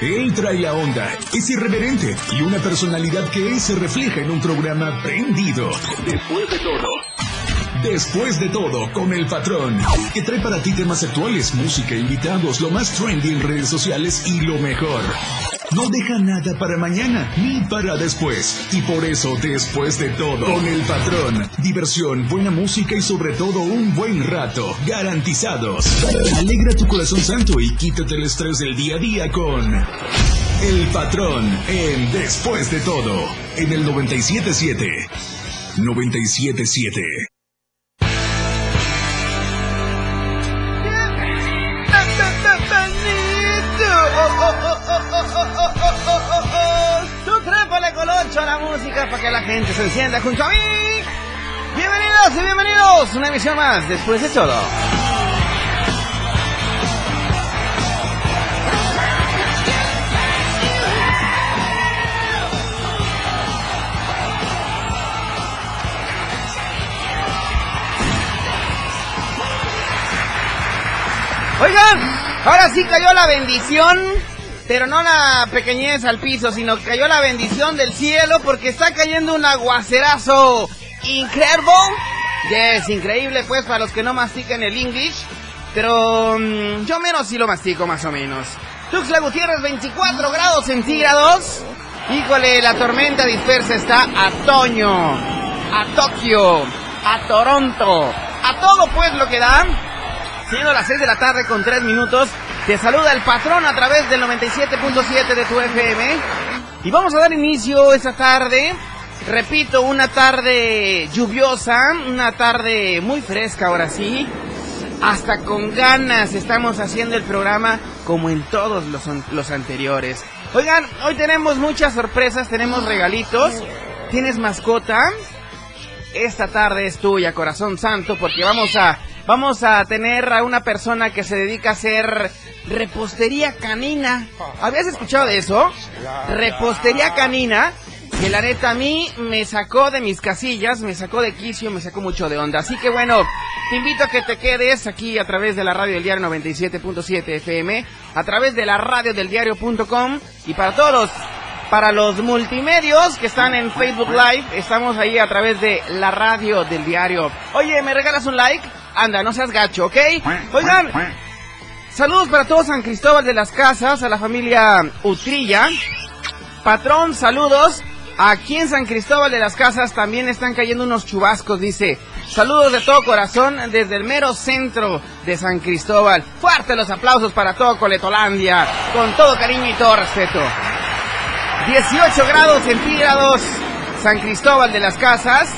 Él trae la onda, es irreverente y una personalidad que se refleja en un programa prendido. Después de todo. Después de todo, con el patrón, que trae para ti temas actuales, música, invitados, lo más trendy en redes sociales y lo mejor. No deja nada para mañana ni para después. Y por eso, después de todo, con el patrón, diversión, buena música y sobre todo un buen rato, garantizados. Alegra tu corazón santo y quítate el estrés del día a día con el patrón en Después de todo, en el 977. 977. Colocho la música para que la gente se encienda junto a mí. Bienvenidos y bienvenidos. Una emisión más después de todo. Oigan, ahora sí cayó la bendición pero no la pequeñez al piso, sino cayó la bendición del cielo porque está cayendo un aguacerazo increíble. es increíble pues para los que no mastican el English, pero mm, yo menos sí lo mastico más o menos. Tuxla Gutiérrez 24 grados centígrados. Híjole, la tormenta dispersa está a Toño, a Tokio, a Toronto, a todo pues lo que da. Siendo las 6 de la tarde con 3 minutos, te saluda el patrón a través del 97.7 de tu FM. Y vamos a dar inicio esta tarde. Repito, una tarde lluviosa, una tarde muy fresca ahora sí. Hasta con ganas estamos haciendo el programa como en todos los, los anteriores. Oigan, hoy tenemos muchas sorpresas, tenemos regalitos. ¿Tienes mascota? Esta tarde es tuya, corazón santo, porque vamos a vamos a tener a una persona que se dedica a hacer repostería canina. ¿Habías escuchado de eso? Repostería canina. Que la neta a mí me sacó de mis casillas, me sacó de quicio, me sacó mucho de onda. Así que bueno, te invito a que te quedes aquí a través de la radio del diario 97.7 FM, a través de la radio del diario.com y para todos para los multimedios que están en Facebook Live, estamos ahí a través de la radio del diario. Oye, ¿me regalas un like? Anda, no seas gacho, ¿ok? Oigan, Saludos para todos San Cristóbal de las Casas, a la familia Utrilla. Patrón, saludos. Aquí en San Cristóbal de las Casas también están cayendo unos chubascos, dice. Saludos de todo corazón desde el mero centro de San Cristóbal. Fuerte los aplausos para todo Coletolandia, con todo cariño y todo respeto. 18 grados centígrados, San Cristóbal de las Casas.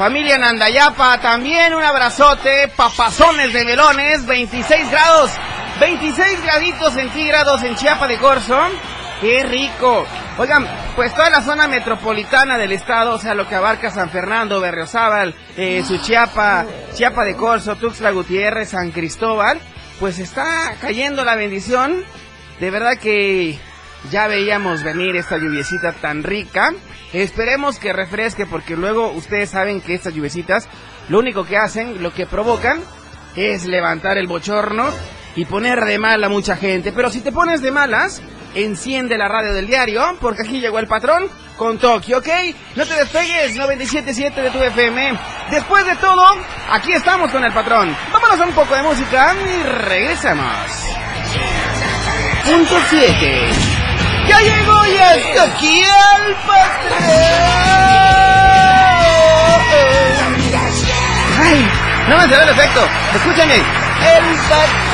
Familia Nandayapa, también un abrazote. Papazones de melones, 26 grados. 26 graditos centígrados en Chiapa de Corzo. ¡Qué rico! Oigan, pues toda la zona metropolitana del estado, o sea, lo que abarca San Fernando, Berriozábal, eh, su Chiapa, Chiapa de Corzo, Tuxtla Gutiérrez, San Cristóbal, pues está cayendo la bendición. De verdad que ya veíamos venir esta lluviecita tan rica. Esperemos que refresque porque luego ustedes saben que estas lluvecitas lo único que hacen, lo que provocan es levantar el bochorno y poner de mal a mucha gente. Pero si te pones de malas, enciende la radio del diario porque aquí llegó el patrón con Tokio, ¿ok? No te despegues, 97.7 de tu FM. Después de todo, aquí estamos con el patrón. Vámonos a un poco de música y regresamos. Punto 7. Ya llegó y hasta aquí el patrón. Ay, no me salió el efecto. Escúchame. El patrón.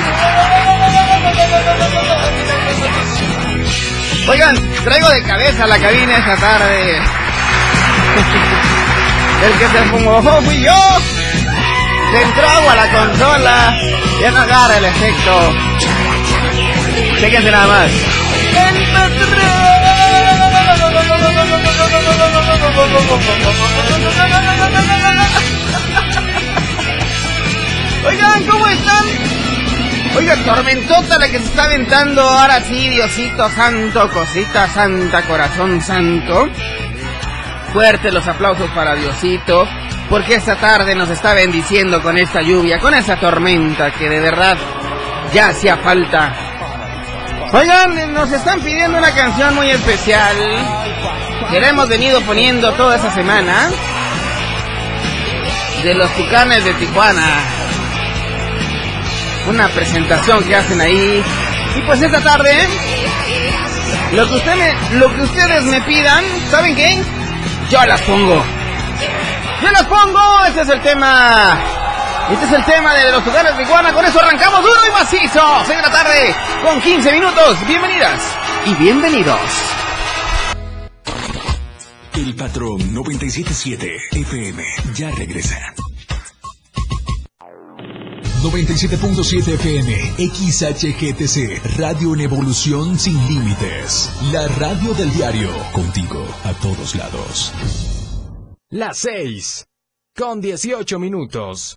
Oigan, traigo de cabeza la cabina esta tarde. El que se fumó fui yo. Se entró agua a la consola. Ya no agarra el efecto. Chéquense nada más. Oigan, ¿cómo están? Oiga, tormentota la que se está aventando ahora sí, Diosito Santo, cosita santa, corazón santo. Fuerte los aplausos para Diosito, porque esta tarde nos está bendiciendo con esta lluvia, con esa tormenta que de verdad ya hacía falta Oigan, nos están pidiendo una canción muy especial que le hemos venido poniendo toda esa semana de los Tucanes de Tijuana. Una presentación que hacen ahí. Y pues esta tarde, lo que, usted me, lo que ustedes me pidan, ¿saben qué? Yo las pongo. Yo las pongo, este es el tema este es el tema de los lugares de Tijuana. Con eso arrancamos duro y macizo. 6 de la tarde con 15 minutos. Bienvenidas y bienvenidos. El patrón 977 FM ya regresa. 97.7 FM, XHGTC, Radio en Evolución Sin Límites. La radio del diario, contigo a todos lados. Las 6, con 18 minutos.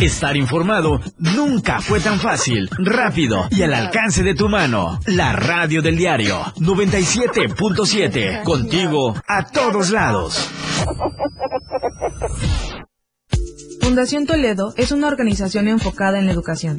Estar informado nunca fue tan fácil, rápido y al alcance de tu mano. La radio del diario 97.7. Contigo a todos lados. Fundación Toledo es una organización enfocada en la educación.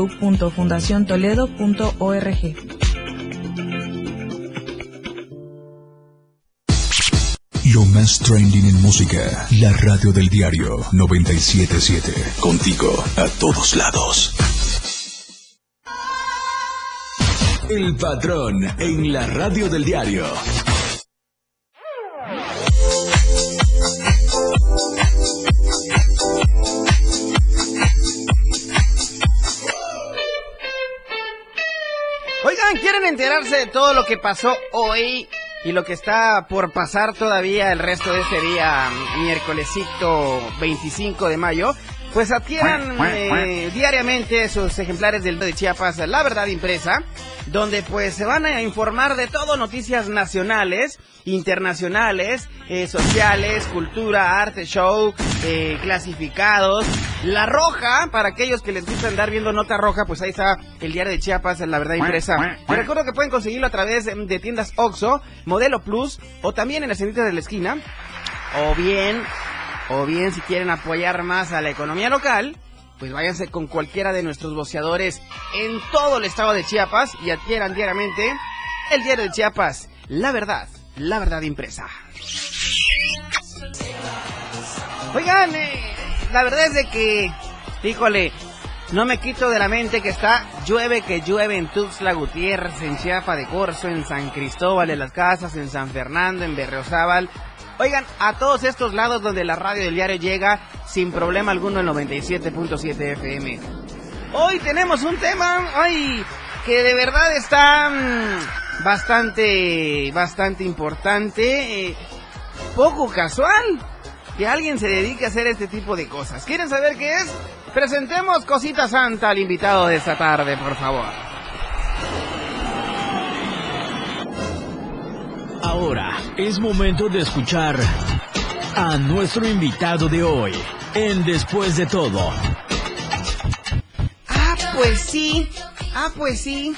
www.fundaciontoledo.org. Lo más trending en música, la radio del diario 977. Contigo a todos lados. El patrón en la radio del diario. Enterarse de todo lo que pasó hoy y lo que está por pasar todavía el resto de este día, miércolesito 25 de mayo? Pues adquieran eh, diariamente sus ejemplares del de Chiapas, La Verdad Impresa, donde pues se van a informar de todo, noticias nacionales, internacionales, eh, sociales, cultura, arte, show, eh, clasificados. La Roja, para aquellos que les gusta andar viendo nota roja, pues ahí está el diario de Chiapas, La Verdad Impresa. Les recuerdo que pueden conseguirlo a través de tiendas Oxo, Modelo Plus, o también en las tienditas de la esquina, o bien o bien si quieren apoyar más a la economía local, pues váyanse con cualquiera de nuestros boceadores en todo el estado de Chiapas y adquieran diariamente el diario de Chiapas, la verdad, la verdad impresa. Oigan, eh, la verdad es de que, híjole, no me quito de la mente que está llueve que llueve en Tuxtla Gutiérrez, en Chiapa de Corzo, en San Cristóbal de las Casas, en San Fernando, en Berriozábal, Oigan, a todos estos lados donde la radio del diario llega sin problema alguno el 97.7 FM. Hoy tenemos un tema, ay, que de verdad está mm, bastante, bastante importante, eh, poco casual que alguien se dedique a hacer este tipo de cosas. ¿Quieren saber qué es? Presentemos Cosita Santa al invitado de esta tarde, por favor. Ahora es momento de escuchar a nuestro invitado de hoy en Después de todo. Ah, pues sí, ah, pues sí.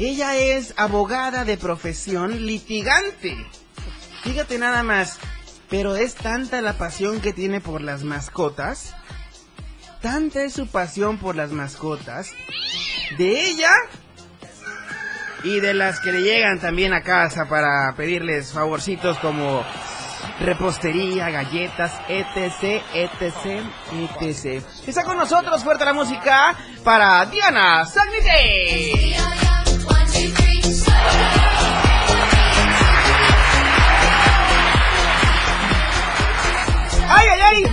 Ella es abogada de profesión litigante. Fíjate nada más, pero es tanta la pasión que tiene por las mascotas, tanta es su pasión por las mascotas, de ella y de las que le llegan también a casa para pedirles favorcitos como repostería, galletas, etc, etc, etc. Está con nosotros fuerte la música para Diana Sagnite. ¡Ay, ay, ay!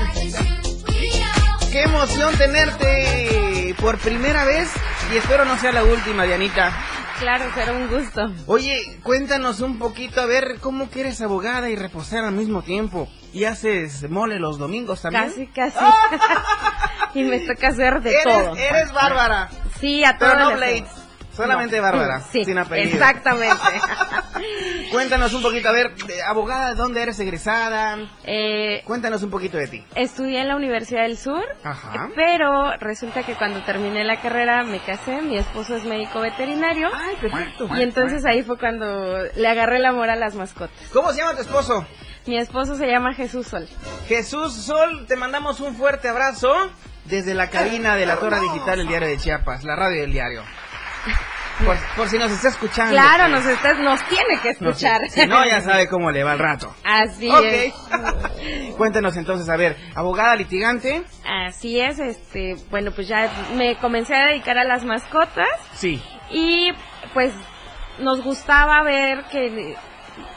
¿Qué emoción tenerte por primera vez y espero no sea la última, Dianita. Claro, será un gusto. Oye, cuéntanos un poquito, a ver, ¿cómo que eres abogada y reposera al mismo tiempo? ¿Y haces mole los domingos también? Casi, casi. y me toca hacer de eres, todo. Eres bárbara. Sí, a Pero todas no Blades. Solamente Bárbara, Sí, sin apellido. exactamente. Cuéntanos un poquito, a ver, de- abogada, ¿dónde eres egresada? Eh, Cuéntanos un poquito de ti. estudié en la Universidad del Sur, Ajá. pero resulta que cuando terminé la carrera me casé, mi esposo es médico veterinario. Ay, perfecto. Y entonces ahí fue cuando le agarré el amor a las mascotas. ¿Cómo se llama tu esposo? Mi esposo se llama Jesús Sol. Jesús Sol, te mandamos un fuerte abrazo desde la cabina de la Torre Digital del Diario de Chiapas, la radio del diario. Por, por si nos está escuchando. Claro, pues. nos, está- nos tiene que No, escuchar. Si no, ya sabe cómo le va el rato. Así es. Cuéntanos entonces, a ver, abogada litigante. Así es, este, bueno, pues ya me comencé a dedicar a las mascotas Sí. y pues nos gustaba ver que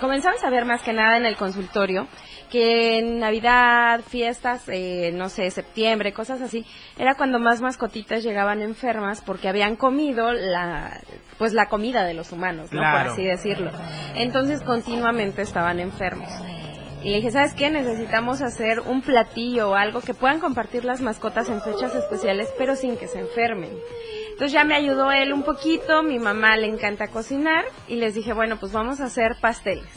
comenzamos a ver más que nada en el consultorio que en Navidad, fiestas, eh, no sé, septiembre, cosas así, era cuando más mascotitas llegaban enfermas porque habían comido la, pues la comida de los humanos, ¿no? Claro. Por así decirlo. Entonces continuamente estaban enfermos. Y le dije, ¿sabes qué? Necesitamos hacer un platillo o algo que puedan compartir las mascotas en fechas especiales, pero sin que se enfermen. Entonces ya me ayudó él un poquito, mi mamá le encanta cocinar y les dije, bueno, pues vamos a hacer pasteles.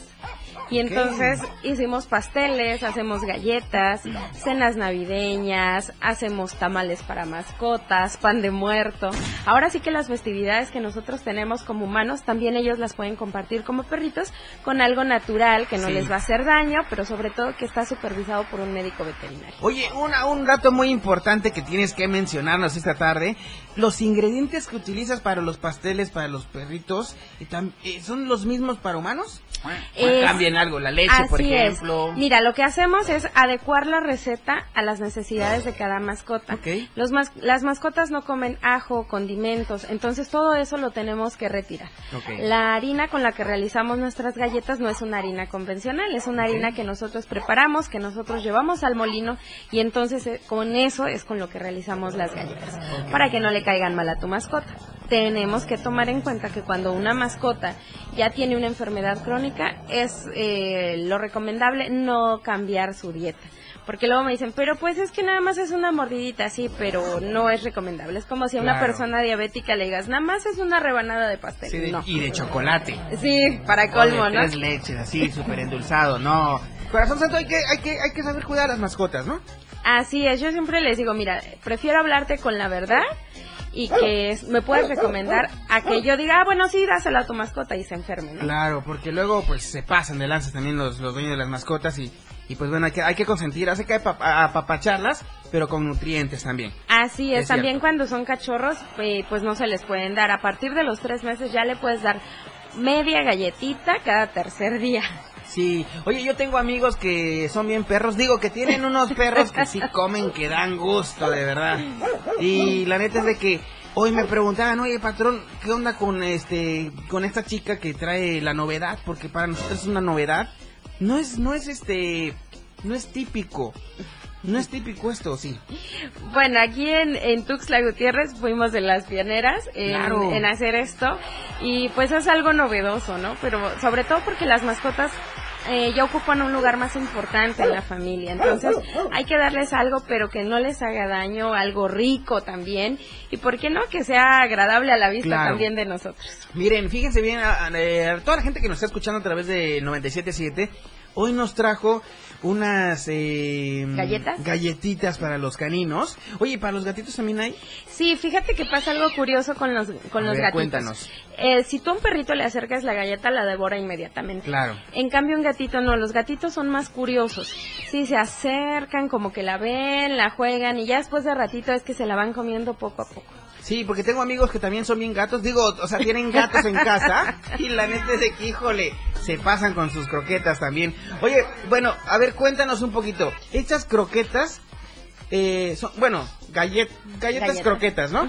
Y entonces hicimos pasteles, hacemos galletas, cenas navideñas, hacemos tamales para mascotas, pan de muerto. Ahora sí que las festividades que nosotros tenemos como humanos, también ellos las pueden compartir como perritos con algo natural que no Sí. les va a hacer daño, pero sobre todo que está supervisado por un médico veterinario. Oye, una, un dato muy importante que tienes que mencionarnos esta tarde. Los ingredientes que utilizas para los pasteles, para los perritos, eh, ¿son los mismos para humanos? Es- Cambian algo, la leche, por es. ejemplo. Mira, lo que hacemos es adecuar la receta a las necesidades de cada mascota. Ok. Los mas- las mascotas no comen ajo, condimentos, entonces todo eso lo tenemos que retirar. La harina con la que realizamos nuestras galletas no es una harina convencional, es una harina que nosotros preparamos, que nosotros llevamos al molino y entonces eh, con eso es con lo que realizamos las galletas, para que no le caigan mal a tu mascota. Tenemos que tomar en cuenta que cuando una mascota ya tiene una enfermedad crónica, es eh, lo recomendable no cambiar su dieta. Porque luego me dicen, pero pues es que nada más es una mordidita, sí, pero no es recomendable. Es como si a una Claro. persona diabética le digas, nada más es una rebanada de pastel. Sí, de- no. Y de chocolate. Sí, para colmo, O de ¿no? Tres leches, así, súper endulzado, no. Corazón santo, hay que, hay, que, hay que saber cuidar a las mascotas, ¿no? Así es, yo siempre les digo, mira, prefiero hablarte con la verdad y que me puedes recomendar a que yo diga, ah, bueno, sí, dásela a tu mascota y se enferme, ¿no? Claro, porque luego pues se pasan de lanza también los, los dueños de las mascotas y, y pues bueno, hay que, hay que consentir, hace que apa- apapacharlas, pero con nutrientes también. Así es, Es también cierto. cuando son cachorros, eh, pues no se les pueden dar. A partir de los tres meses ya le puedes dar media galletita cada tercer día. Sí, oye, yo tengo amigos que son bien perros, digo que tienen unos perros que sí comen, que dan gusto, de verdad. Y la neta es de que hoy me preguntaban, oye, patrón, ¿qué onda con este, con esta chica que trae la novedad? Porque para nosotros es una novedad. No es, no es este, no es típico. No es típico esto, sí. Bueno, aquí en, en Tuxtla Gutiérrez fuimos de las pioneras en, Claro. en hacer esto y pues es algo novedoso, ¿no? Pero sobre todo porque las mascotas eh, ya ocupan un lugar más importante en la familia, entonces hay que darles algo pero que no les haga daño, algo rico también y por qué no que sea agradable a la vista Claro. también de nosotros. Miren, fíjense bien, a, a- eh, a toda la gente que nos está escuchando a través de 97.7, hoy nos trajo unas eh, ¿Galletas? galletitas para los caninos. Oye, ¿y ¿para los gatitos también hay? Sí, fíjate que pasa algo curioso con los, con A los ver, gatitos. cuéntanos. Eh, si tú a un perrito le acercas la galleta, la devora inmediatamente. Claro. En cambio, un gatito no, los gatitos son más curiosos. Sí, se acercan, como que la ven, la juegan y ya después de ratito es que se la van comiendo poco a poco. Sí, porque tengo amigos que también son bien gatos, digo, o sea, tienen gatos en casa y la neta es de que, híjole, se pasan con sus croquetas también. Oye, bueno, a ver, cuéntanos un poquito. Estas croquetas, eh, son, bueno, gallet, galletas Galletas. croquetas, ¿no?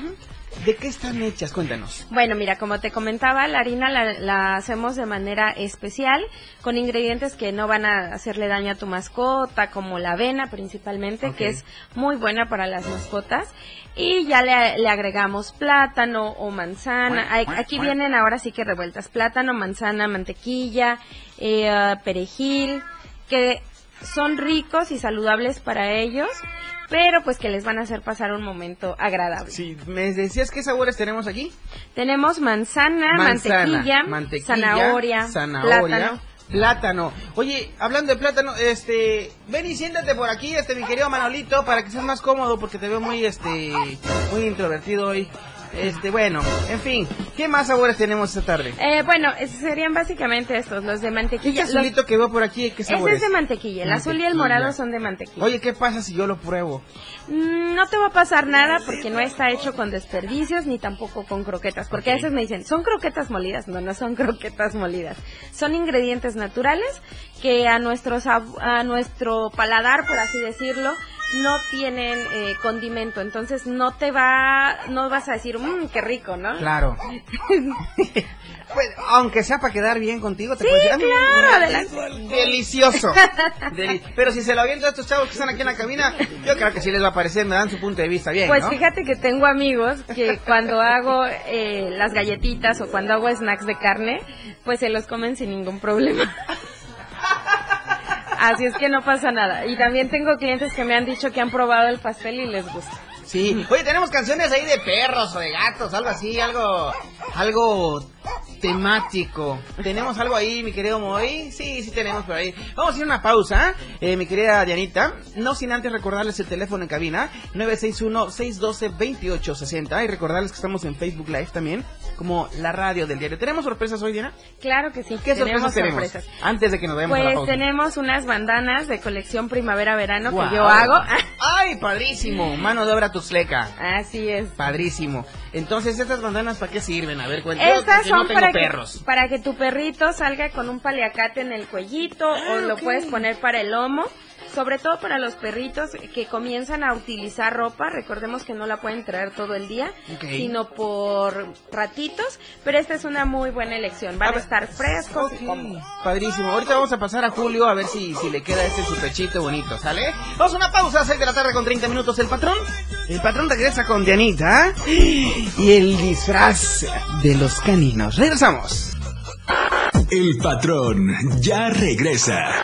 ¿De qué están hechas? Cuéntanos. Bueno, mira, como te comentaba, la harina la, la hacemos de manera especial, con ingredientes que no van a hacerle daño a tu mascota, como la avena principalmente, que es muy buena para las mascotas. Y ya le, le agregamos plátano o manzana. Aquí vienen ahora sí que revueltas. Plátano, manzana, mantequilla, eh, perejil, que son ricos y saludables para ellos, pero pues que les van a hacer pasar un momento agradable. Sí, ¿me decías qué sabores tenemos aquí? Tenemos manzana, mantequilla, mantequilla, zanahoria, zanahoria, plátano. plátano. Oye, hablando de plátano, este, ven y siéntate por aquí, este, mi querido Manolito, para que seas más cómodo, porque te veo muy, este, muy introvertido hoy. Este, bueno, en fin, ¿qué más sabores tenemos esta tarde? Eh, bueno, serían básicamente estos, los de Este mantequilla. Los- azulito que veo por aquí, ¿qué ese sabores? es de mantequilla, el azul y el morado son de mantequilla. Oye, ¿qué pasa si yo lo pruebo? Mm, No te va a pasar nada porque no está hecho con desperdicios ni tampoco con croquetas. Porque a veces me dicen, ¿son croquetas molidas? No, no son croquetas molidas. Son ingredientes naturales que a nuestro, sab- a nuestro paladar, por así decirlo, no tienen eh, condimento. Entonces no te va, no vas a decir, mmm, qué rico, ¿no? Claro. Pues, aunque sea para quedar bien contigo, te Sí, puedo decir, "Ah, claro, adelante. Delicioso. Deli- Pero si se lo aviento a estos chavos que están aquí en la cabina, yo creo que sí les va a parecer, me dan su punto de vista bien, Pues ¿no? fíjate que tengo amigos que cuando hago eh, las galletitas o cuando hago snacks de carne, pues se los comen sin ningún problema. Así es que no pasa nada. Y también tengo clientes que me han dicho que han probado el pastel y les gusta. Sí. Oye, tenemos canciones ahí de perros o de gatos, algo así, algo, algo temático. ¿Tenemos algo ahí, mi querido Moy? Sí, sí tenemos por ahí. Vamos a hacer una pausa, eh, mi querida Dianita. No sin antes recordarles el teléfono en cabina, 961-612-2860. Y recordarles que estamos en Facebook Live también, como la radio del diario. ¿Tenemos sorpresas hoy, Diana? Claro que sí. ¿Qué sorpresas tenemos? sorpresas. Antes de que nos vayamos a la Pues pausa. tenemos unas bandanas de colección primavera-verano que yo hago. ¡Ay, padrísimo! Mano de obra tusleca. Así es. Padrísimo. Entonces, ¿estas bandanas para qué sirven? A ver, cuéntame. Estas que no son tengo para que, perros. para que tu perrito salga con un paliacate en el cuellito Ah, o lo puedes poner para el lomo. Sobre todo para los perritos que comienzan a utilizar ropa, recordemos que no la pueden traer todo el día, sino por ratitos, pero esta es una muy buena elección, van a, estar frescos y Ok, cómodos. Padrísimo. Ahorita vamos a pasar a Julio a ver si, si le queda este su pechito bonito, ¿sale? Vamos a una pausa, 6 de la tarde con 30 minutos. El patrón, el patrón regresa con Dianita y el disfraz de los caninos. Regresamos. El patrón ya regresa.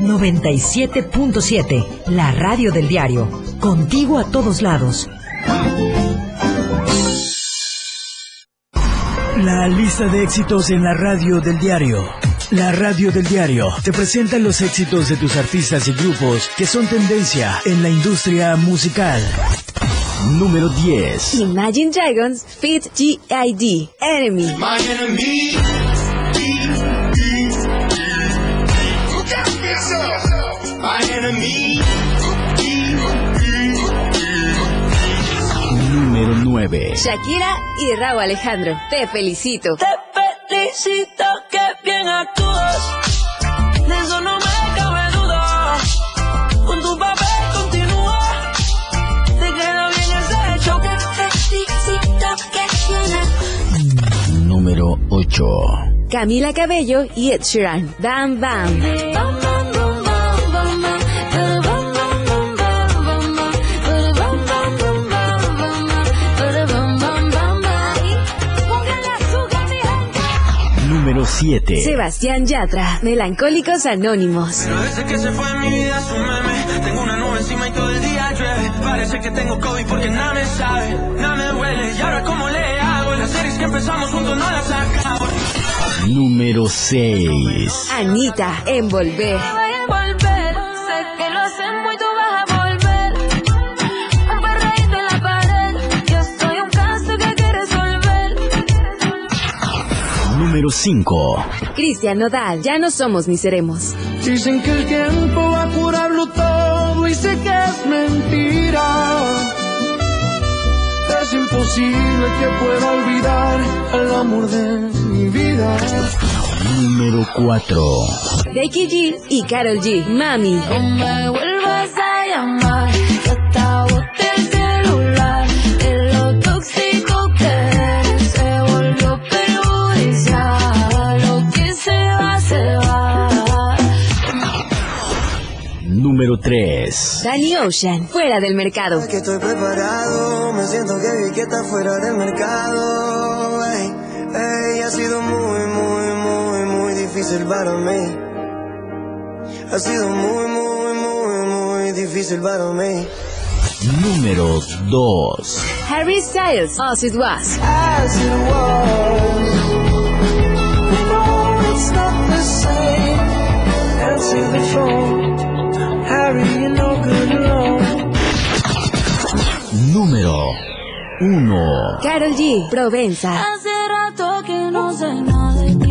97.7, la radio del diario. Contigo a todos lados. La lista de éxitos en la radio del diario. La radio del diario te presenta los éxitos de tus artistas y grupos que son tendencia en la industria musical. Número 10. Imagine Dragons Fit GID Enemy. Número 9. Shakira y Raúl Alejandro. Te felicito. Te felicito que bien actúas. De eso no me cabe duda. Con tu papel continúa. Te queda bien ese hecho. Te felicito que bien Número 8. Camila Cabello y Ed Sheeran. Bam Bam. Número 7. Sebastián Yatra. Melancólicos Anónimos. Pero desde que se fue mi vida es un meme. Tengo una nube encima y todo el día llueve. Parece que tengo COVID porque nada me sabe, nada me huele. Y ahora cómo le hago. Las series que empezamos juntos no las acabo. Número 6. Anita. Envolver. Voy a volver. Número 5. Cristian Nodal. Ya no somos ni seremos. Dicen que el tiempo va a curarlo todo y sé que es mentira. Es imposible que pueda olvidar el amor de mi vida. Número 4. Becky G y Carol G. Mami. No me vuelvas a llamar, Número 3. Danny Ocean. Fuera del mercado. que estoy preparado, me siento que vi que está fuera del mercado. Ey, ey, ha sido muy, muy, muy, muy difícil para mí. Ha sido muy, muy, muy, muy difícil para mí. Número 2. Harry Styles. As It Was. As it was. No, it's not the same. Answer the phone. Número 1. Carol G. Provenza. Hace rato que no sé nada de ti.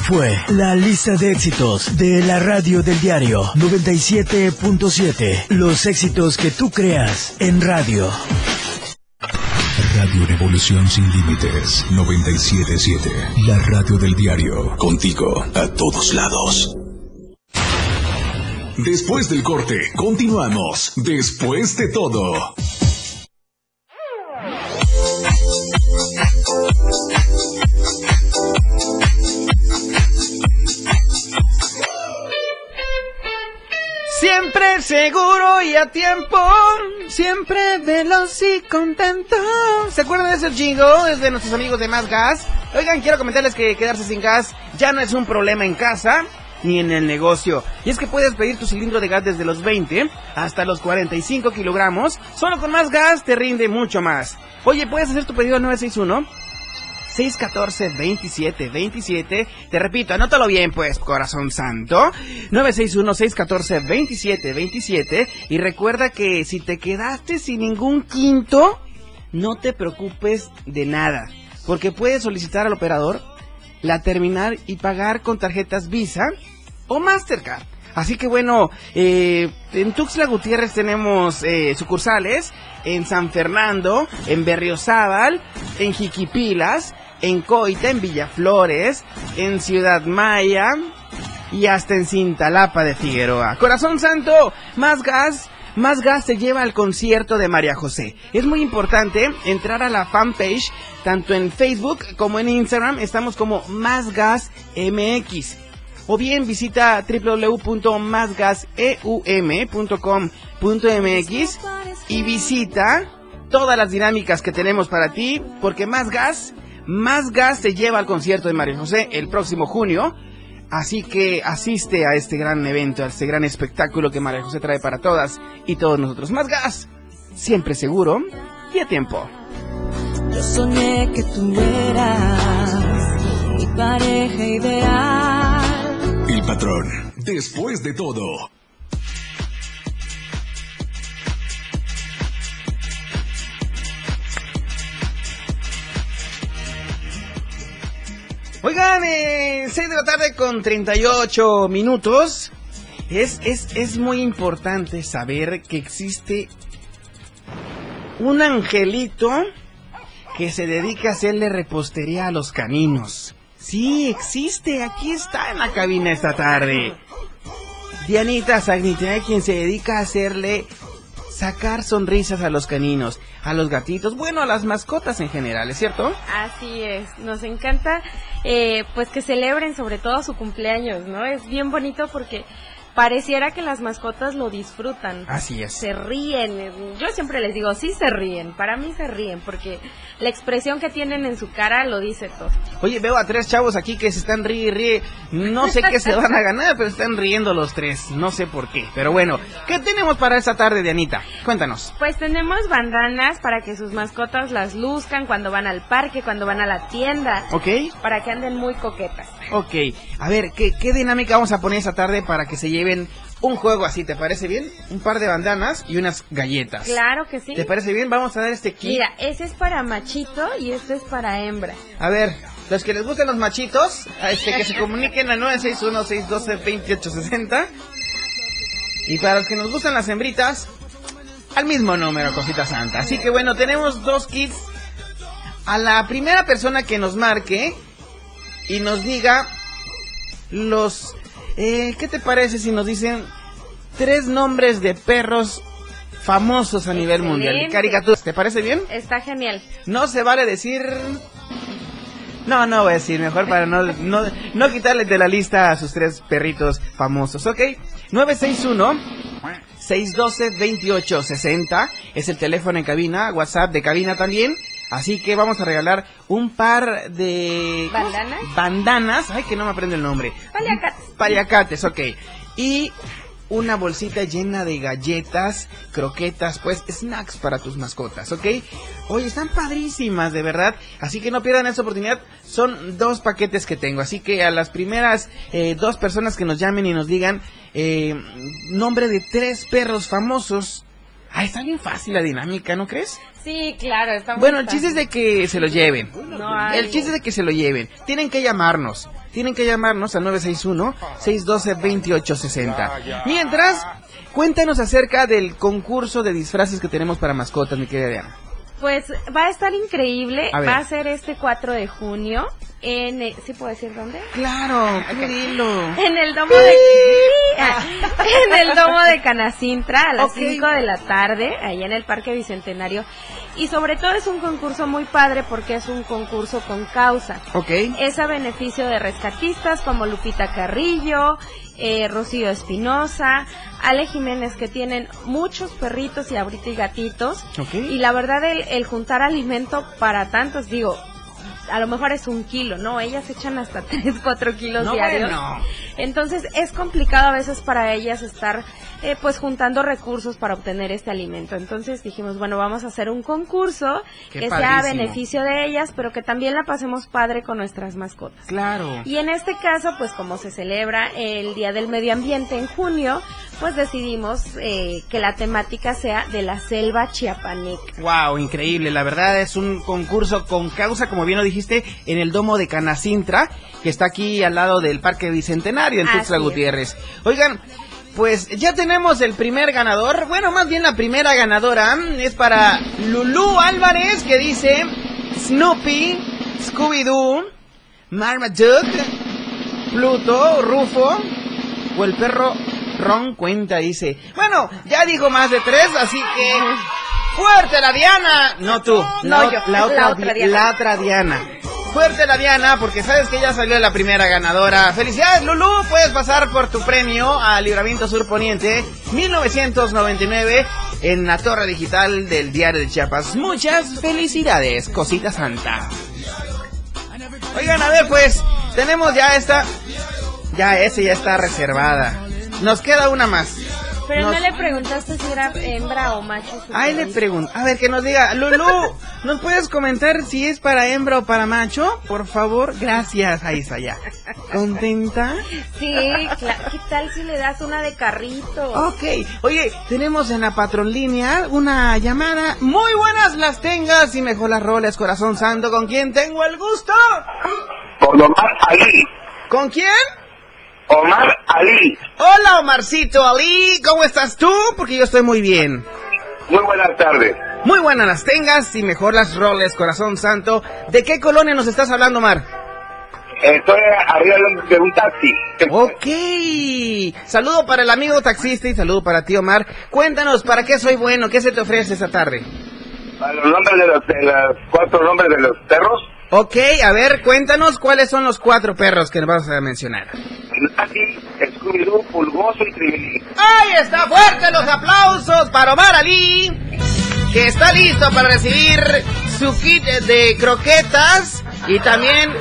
Fue la lista de éxitos de la radio del diario 97.7. Los éxitos que tú creas en radio. Radio Revolución Sin Límites 977. La radio del diario. Contigo a todos lados. Después del corte, continuamos. Después de todo. Seguro y a tiempo, siempre veloz y contento. ¿Se acuerdan de ese jingle? Es de nuestros amigos de Más Gas. Oigan, quiero comentarles que quedarse sin gas ya no es un problema en casa ni en el negocio. Y es que puedes pedir tu cilindro de gas desde los 20 hasta los 45 kilogramos. Solo con Más Gas te rinde mucho más. Oye, puedes hacer tu pedido al 961 614-2727. Te repito, anótalo bien, pues, corazón santo. 961-614-2727. Y recuerda que si te quedaste sin ningún quinto, no te preocupes de nada. Porque puedes solicitar al operador la terminal y pagar con tarjetas Visa o Mastercard. Así que bueno, eh, en Tuxtla Gutiérrez tenemos eh, sucursales en San Fernando, en Berriozábal, en Jiquipilas, en Coita, en Villaflores, en Ciudad Maya y hasta en Cintalapa de Figueroa. Corazón Santo, más gas. Más gas te lleva al concierto de María José. Es muy importante entrar a la fanpage, tanto en Facebook como en Instagram. Estamos como Más Gas MX o bien visita www.másgaseum.com.mx y visita todas las dinámicas que tenemos para ti, porque Más Gas, Más Gas te lleva al concierto de María José el próximo junio. Así que asiste a este gran evento, a este gran espectáculo que María José trae para todas y todos nosotros. Más Gas, siempre seguro y a tiempo. Yo soñé que tú eras mi pareja ideal. El patrón, después de todo. Oigan, eh, 6 de la tarde con 38 minutos. Es, es, es muy importante saber que existe un angelito que se dedica a hacerle repostería a los caninos. Sí, existe, aquí está en la cabina esta tarde. Dianita Sagnita, quien se dedica a hacerle sacar sonrisas a los caninos, a los gatitos, bueno, a las mascotas en general, ¿es cierto? Así es, nos encanta eh, pues que celebren sobre todo su cumpleaños, ¿no? Es bien bonito porque pareciera que las mascotas lo disfrutan. Así es. Se ríen, yo siempre les digo, sí se ríen, para mí se ríen porque la expresión que tienen en su cara lo dice todo. Oye, veo a tres chavos aquí que se están ríe y ríe. No sé qué se van a ganar, pero están riendo los tres. No sé por qué. Pero bueno, ¿qué tenemos para esta tarde, Dianita? Cuéntanos. Pues tenemos bandanas para que sus mascotas las luzcan cuando van al parque, cuando van a la tienda, ¿Ok? para que anden muy coquetas. Ok. A ver, ¿qué, qué dinámica vamos a poner esta tarde para que se lleven un juego así? ¿Te parece bien? Un par de bandanas y unas galletas. Claro que sí. ¿Te parece bien? Vamos a dar este kit. Mira, ese es para machito y este es para hembra. A ver, los que les gusten los machitos, a este, que se comuniquen al 961-612-2860. Y para los que nos gustan las hembritas, al mismo número, cosita santa. Así que bueno, tenemos dos kits. A la primera persona que nos marque y nos diga los... Eh, ¿Qué te parece si nos dicen tres nombres de perros famosos a nivel mundial? Caricaturas. ¿Te parece bien? Está genial. No se vale decir... No, no voy a decir, mejor para no, no, no quitarle de la lista a sus tres perritos famosos, ¿ok? 961-612-2860 es el teléfono en cabina, WhatsApp de cabina también. Así que vamos a regalar un par de... ¿Bandanas? Bandanas, ay que no me aprendo el nombre. Paliacates. Paliacates, ok. Y una bolsita llena de galletas, croquetas, pues snacks para tus mascotas, ¿ok? Oye, están padrísimas, de verdad. Así que no pierdan esa oportunidad. Son dos paquetes que tengo. Así que a las primeras eh, dos personas que nos llamen y nos digan eh, nombre de tres perros famosos. Ay, está bien fácil la dinámica, ¿no crees? Sí, claro, está muy Bueno, el fácil. chiste es de que se lo lleven. No hay- El chiste es de que se lo lleven. Tienen que llamarnos. Tienen que llamarnos al 961-612-2860. Mientras, cuéntanos acerca del concurso de disfraces que tenemos para mascotas, mi querida Diana. Pues va a estar increíble. A. Va a ser este 4 de junio en... eh, ¿Sí puedo decir dónde? Claro, tú dilo. En el domo de... en el domo de Canacintra a las Ok. 5 de la tarde, ahí en el Parque Bicentenario. Y sobre todo es un concurso muy padre porque es un concurso con causa. Ok. Es a beneficio de rescatistas como Lupita Carrillo, eh, Rocío Espinosa, Ale Jiménez, que tienen muchos perritos y ahorita y gatitos. Y la verdad, el, el juntar alimento para tantos, digo, a lo mejor es un kilo, ¿no? Ellas echan hasta 3, 4 kilos No, diarios. bueno. Entonces es complicado a veces para ellas estar eh, pues juntando recursos para obtener este alimento. Entonces dijimos, bueno, vamos a hacer un concurso Qué que sea a beneficio de ellas, pero que también la pasemos padre con nuestras mascotas. Claro. Y en este caso, pues como se celebra el Día del Medio Ambiente en junio, pues decidimos eh, que la temática sea de la selva chiapaneca. Wow, increíble. La verdad es un concurso con causa, como bien lo dijiste, en el domo de Canacintra, que está aquí al lado del Parque Bicentenario en Tuxtla. Gutiérrez. Oigan, pues ya tenemos el primer ganador. Bueno, más bien la primera ganadora es para Lulú Álvarez, que dice Snoopy, Scooby-Doo, Marmaduke, Pluto, Rufo o el perro Ron cuenta, dice. Bueno, ya dijo más de tres, así que fuerte la Diana. No tú, No, la, yo, la la otra, otra Di- Diana. la otra Diana. Fuerte la Diana, porque sabes que ya salió la primera ganadora. Felicidades, Lulu. Puedes pasar por tu premio a Libramiento Sur Poniente 1999 en la torre digital del Diario de Chiapas. Muchas felicidades, cosita santa. Oigan, a ver, pues, tenemos ya esta. Ya, esa ya está reservada. Nos queda una más. Pero no, le preguntaste si era hembra o macho. Ahí le pregunto. A ver, que nos diga. Lulu, ¿nos puedes comentar si es para hembra o para macho? Por favor, gracias. Ahí está ya. ¿Contenta? Sí, claro. ¿Qué tal si le das una de carrito? Ok. Oye, tenemos en la patron línea una llamada. Muy buenas las tengas y mejor las roles, corazón santo. ¿Con quién tengo el gusto? Con Omar Ali. ¿Con quién? Omar Ali. Hola, Omarcito Ali. ¿Cómo estás tú? Porque yo estoy muy bien. Muy buenas tardes. Muy buenas las tengas y mejor las roles, corazón santo. ¿De qué colonia nos estás hablando, Omar? Estoy arriba de un taxi. Ok. Saludo para el amigo taxista y saludo para ti, Omar. Cuéntanos, ¿para qué soy bueno? ¿Qué se te ofrece esta tarde? A los nombres de los, de los cuatro nombres de los perros. Ok, a ver, cuéntanos cuáles son los cuatro perros que nos vas a mencionar. Nati, Scooby-Doo, Pulgoso y Tribilín. ¡Ahí está fuerte los aplausos para Omar Ali! Que está listo para recibir su kit de croquetas y también...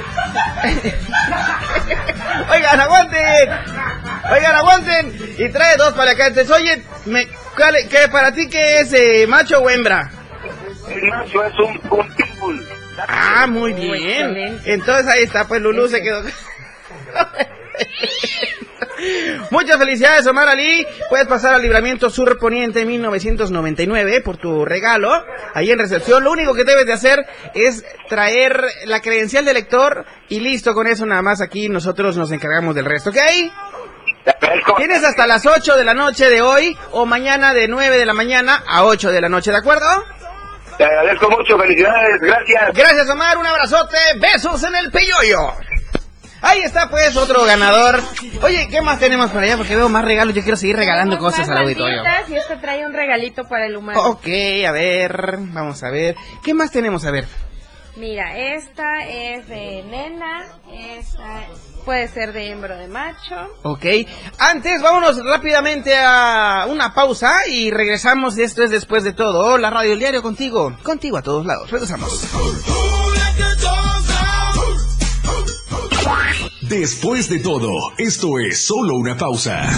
Oigan, aguanten. Oigan, aguanten. Y trae dos paliacantes. Oye, me, ¿cuál- qué, ¿para ti qué es, eh, macho o hembra? El macho es un, un pitbull. Ah, muy bien. Entonces ahí está, pues Lulu se quedó. Muchas felicidades, Omar Ali. Puedes pasar al Libramiento Sur Poniente 1999 por tu regalo. Ahí en recepción, lo único que debes de hacer es traer la credencial de lector y listo, con eso nada más aquí nosotros nos encargamos del resto, ¿ok? Tienes hasta las 8 de la noche de hoy o mañana de 9 de la mañana a 8 de la noche, ¿de acuerdo? Te agradezco mucho, felicidades, gracias. Gracias, Omar, un abrazote, besos en el peyoyo. Ahí está pues otro ganador. Oye, ¿qué más tenemos por allá? Porque veo más regalos, yo quiero seguir regalando Tenemos cosas más al auditorio. Y este trae un regalito para el humano. Ok, a ver, vamos a ver. ¿Qué más tenemos? A ver. Mira, esta es de nena, esta puede ser de hembra o de macho. Ok, antes vámonos rápidamente a una pausa y regresamos. Esto es después de todo. La radio El diario contigo, contigo a todos lados. Regresamos. Después de todo, esto es solo una pausa.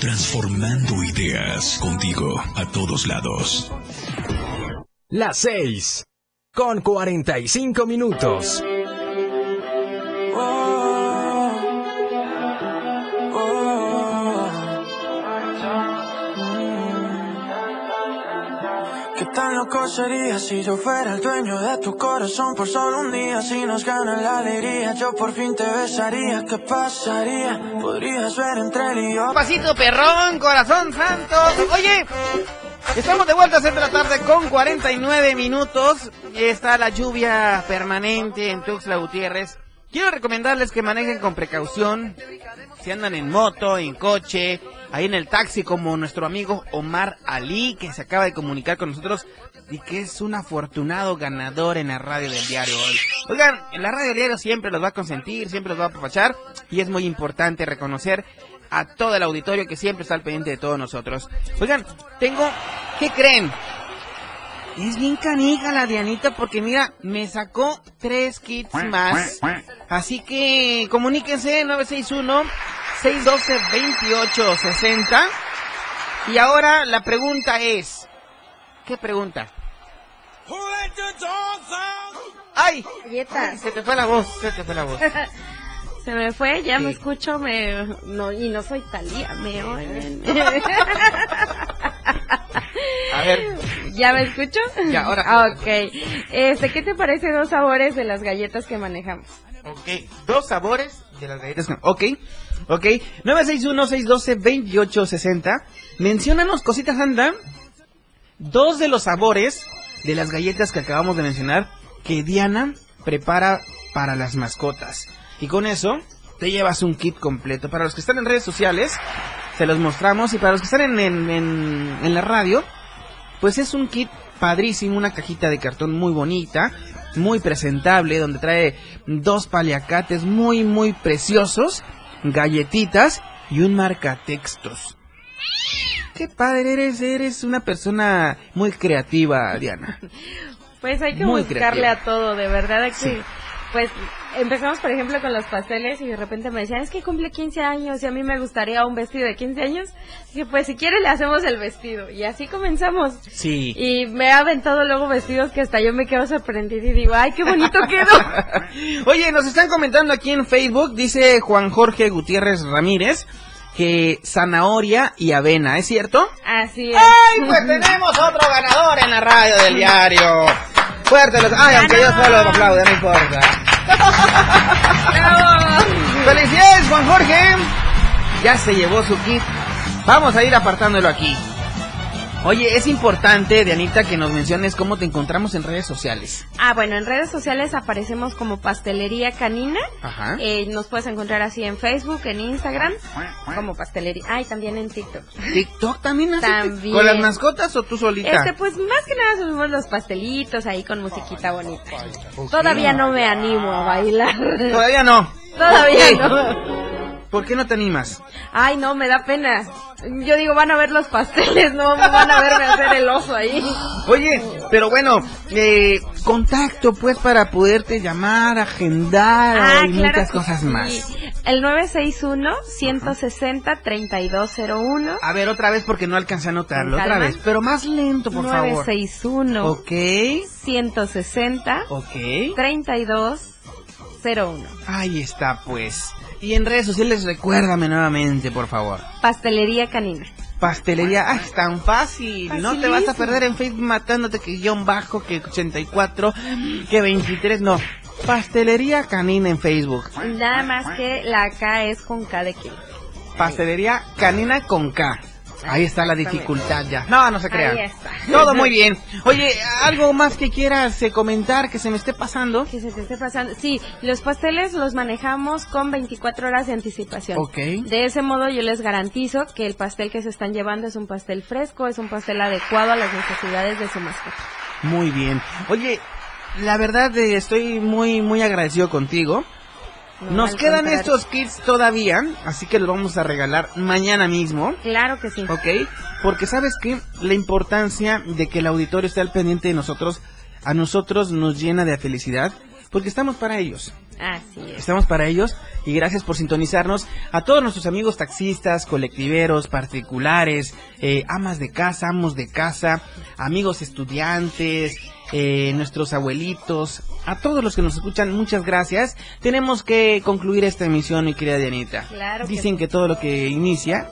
Transformando ideas contigo a todos lados. Las 6. Con 45 minutos. Tan loco sería si yo fuera el dueño de tu corazón por solo un día? Si nos gana la alegría, yo por fin te besaría. ¿Qué pasaría? Podrías ver entre él y yo. Pasito perrón, corazón santo. Oye, estamos de vuelta a hacer de la tarde con 49 minutos. Está la lluvia permanente en Tuxtla Gutiérrez. Quiero recomendarles que manejen con precaución. Si andan en moto, en coche, ahí en el taxi, como nuestro amigo Omar Ali, que se acaba de comunicar con nosotros y que es un afortunado ganador en la radio del diario hoy. Oigan, en la radio del diario siempre los va a consentir, siempre los va a apapachar y es muy importante reconocer a todo el auditorio que siempre está al pendiente de todos nosotros. Oigan, tengo, ¿qué creen? Es bien canija la Dianita porque mira, me sacó tres kits más. Así que comuníquense 961 612 2860. Y ahora la pregunta es, ¿qué pregunta? ¡Ay! Se te fue la voz, se te fue la voz. Se me fue, ya Sí. me escucho, me no y no soy Talía, me oyen. A ver. ¿Ya me escucho? Ya, ahora. Ah, ok. Este, ¿qué te parece dos sabores de las galletas que manejamos? Ok, dos sabores de las galletas. que- Ok, ok. 961-612-2860. Menciónanos, cositas anda. Dos de los sabores de las galletas que acabamos de mencionar que Diana prepara para las mascotas. Y con eso te llevas un kit completo. Para los que están en redes sociales, se los mostramos. Y para los que están en, en, en- en la radio, pues es un kit padrísimo, una cajita de cartón muy bonita, muy presentable, donde trae dos paliacates muy, muy preciosos, galletitas y un marcatextos. Qué padre eres, eres una persona muy creativa, Diana. Pues hay que Muy buscarle creativa. a todo, de verdad, hay que, Sí. pues empezamos, por ejemplo, con los pasteles y de repente me decían, es que cumple 15 años y a mí me gustaría un vestido de 15 años. Dije, pues si quiere le hacemos el vestido. Y así comenzamos. Sí. Y me ha aventado luego vestidos que hasta yo me quedo sorprendida y digo, ay, qué bonito quedó. Oye, nos están comentando aquí en Facebook, dice Juan Jorge Gutiérrez Ramírez, que zanahoria y avena, ¿es cierto? Así es. ¡Ay, pues tenemos otro ganador en la radio del diario! Fuerte los... ¡Ay, aunque yo solo aplaudo, no importa! ¡Felicidades, Juan Jorge! Ya se llevó su kit. Vamos a ir apartándolo aquí. Oye, es importante, Dianita, que nos menciones cómo te encontramos en redes sociales. Ah, bueno, en redes sociales aparecemos como Pastelería Canina. Ajá. Eh, nos puedes encontrar así en Facebook, en Instagram, como Pastelería. Ay, también en TikTok. ¿TikTok también? También. ¿Con las mascotas o tú solita? Este, pues más que nada subimos los pastelitos ahí con musiquita bonita. Todavía no me animo a bailar. Todavía no. Todavía no. ¿Por qué no te animas? Ay, no, me da pena. Yo digo, van a ver los pasteles, no van a verme hacer el oso ahí. Oye, pero bueno, eh, contacto pues para poderte llamar, agendar Ah, y claro muchas cosas sí. más. El 961-160-3201. A ver, otra vez porque no alcancé a anotarlo. Con Otra vez, pero más lento, por favor. 961 Ok, 160 ok. 3201. Ahí está pues. Y en redes sociales recuérdame nuevamente, por favor. Pastelería canina. Pastelería, ah, es tan fácil. No te vas a perder en Facebook matándote que guion bajo, que 84, que 23, no. Pastelería canina en Facebook. Nada más que la K es con K de kilo. Pastelería canina con K. Ahí está la dificultad ya. No, no se crean. Ahí está. Todo muy bien. Oye, ¿algo más que quieras eh, comentar que se me esté pasando? Que se te esté pasando. Sí, los pasteles los manejamos con 24 horas de anticipación. Ok. De ese modo yo les garantizo que el pastel que se están llevando es un pastel fresco, es un pastel adecuado a las necesidades de su mascota. Muy bien. Oye, la verdad eh, estoy muy, muy agradecido contigo. No, Nos quedan contrario. estos kits todavía, así que los vamos a regalar mañana mismo. Claro que sí. ¿Ok? Porque sabes que la importancia de que el auditorio esté al pendiente de nosotros, a nosotros nos llena de felicidad, porque estamos para ellos. Así es. Estamos para ellos y gracias por sintonizarnos. A todos nuestros amigos taxistas, colectiveros, particulares, eh, amas de casa, amos de casa, amigos estudiantes, eh, nuestros abuelitos, a todos los que nos escuchan, muchas gracias. Tenemos que concluir esta emisión, mi querida Dianita. Claro que Dicen sí. que todo lo que inicia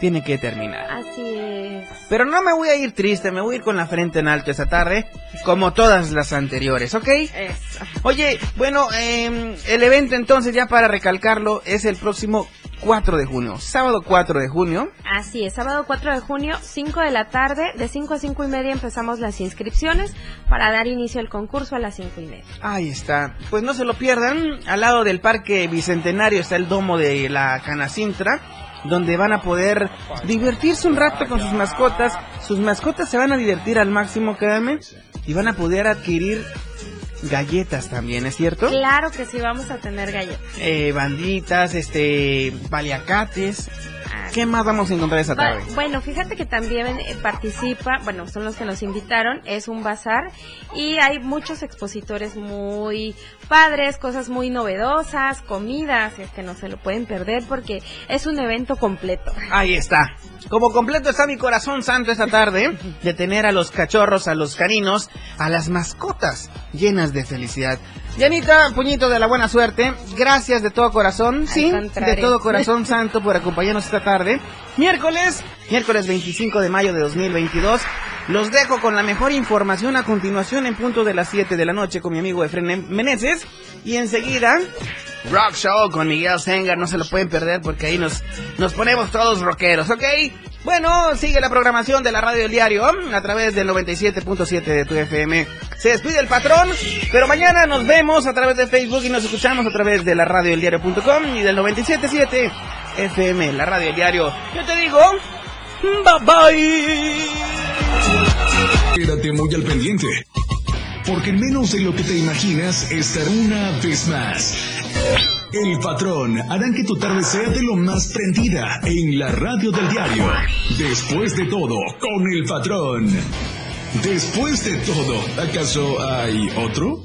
tiene que terminar. Así es. Pero no me voy a ir triste, me voy a ir con la frente en alto esta tarde, como todas las anteriores, ¿ok? Eso. Oye, bueno, eh, el evento entonces, ya para recalcarlo, es el próximo 4 de junio, sábado 4 de junio. Así es, sábado 4 de junio, 5 de la tarde, de 5 a 5 y media empezamos las inscripciones para dar inicio al concurso a las 5 y media. Ahí está. Pues no se lo pierdan. Al lado del Parque Bicentenario está el domo de la Canacintra, donde van a poder divertirse un rato con sus mascotas. Sus mascotas se van a divertir al máximo, créanme, y van a poder adquirir galletas también, ¿es cierto? Claro que sí, vamos a tener galletas. Eh, banditas, este, paliacates. ¿Qué más vamos a encontrar esa Va- tarde? Bueno, fíjate que también eh, participa, bueno, son los que nos invitaron, es un bazar y hay muchos expositores muy padres, cosas muy novedosas, comidas, es que no se lo pueden perder porque es un evento completo. Ahí está. Como completo está mi corazón santo esta tarde de tener a los cachorros, a los caninos, a las mascotas llenas de felicidad. Yanita, puñito de la buena suerte, gracias de todo corazón, sí, de todo corazón santo por acompañarnos esta tarde. Miércoles, miércoles 25 de mayo de 2022. Los dejo con la mejor información a continuación en punto de las 7 de la noche con mi amigo Efren Meneses. Y enseguida, Rock Show con Miguel Sengar, no se lo pueden perder porque ahí nos, nos ponemos todos rockeros, ¿ok? Bueno, sigue la programación de la radio del diario a través del 97.7 de tu FM. Se despide el patrón, pero mañana nos vemos a través de Facebook y nos escuchamos a través de la radio diario.com y del 97.7 FM, la radio del diario. Yo te digo, bye bye. Quédate muy al pendiente, porque en menos de lo que te imaginas estará una vez más. El patrón harán que tu tarde sea de lo más prendida en la radio del diario. Después de todo, con el patrón. Después de todo, ¿acaso hay otro?